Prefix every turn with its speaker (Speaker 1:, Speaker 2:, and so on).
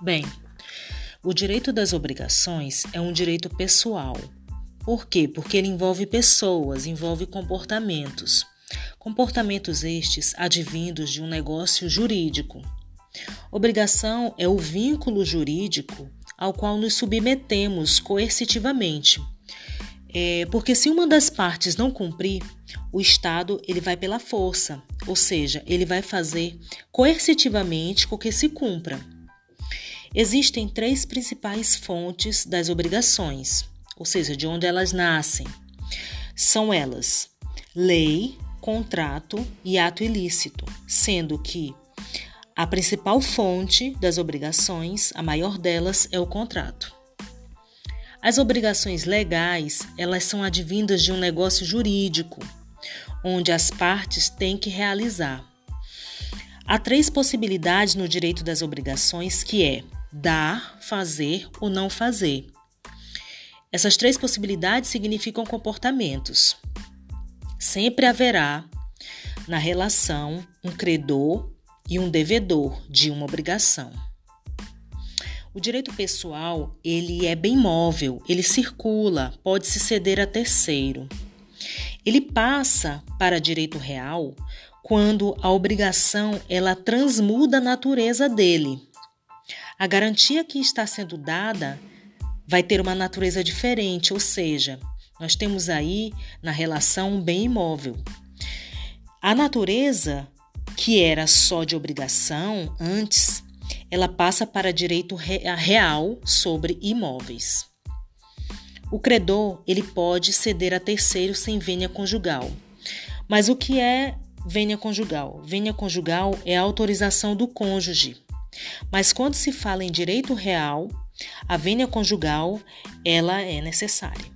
Speaker 1: Bem, o direito das obrigações é um direito pessoal. Por quê? Porque ele envolve pessoas, envolve comportamentos. Comportamentos estes advindos de um negócio jurídico. Obrigação é o vínculo jurídico ao qual nos submetemos coercitivamente. É, porque se uma das partes não cumprir, o Estado ele vai pela força, ou seja, ele vai fazer coercitivamente com que se cumpra. Existem três principais fontes das obrigações, ou seja, de onde elas nascem. São elas: lei, contrato e ato ilícito, sendo que a principal fonte das obrigações, a maior delas, é o contrato. As obrigações legais, elas são advindas de um negócio jurídico, onde as partes têm que realizar. Há três possibilidades no direito das obrigações, que é dar, fazer ou não fazer. Essas três possibilidades significam comportamentos. Sempre haverá na relação um credor e um devedor de uma obrigação. O direito pessoal, ele é bem móvel, ele circula, pode se ceder a terceiro. Ele passa para direito real quando a obrigação ela transmuda a natureza dele. A garantia que está sendo dada vai ter uma natureza diferente, ou seja, nós temos aí na relação um bem imóvel. A natureza que era só de obrigação antes, ela passa para direito real sobre imóveis. O credor, ele pode ceder a terceiro sem vênia conjugal. Mas o que é vênia conjugal? Vênia conjugal é a autorização do cônjuge. Mas quando se fala em direito real, a vênia conjugal, ela é necessária.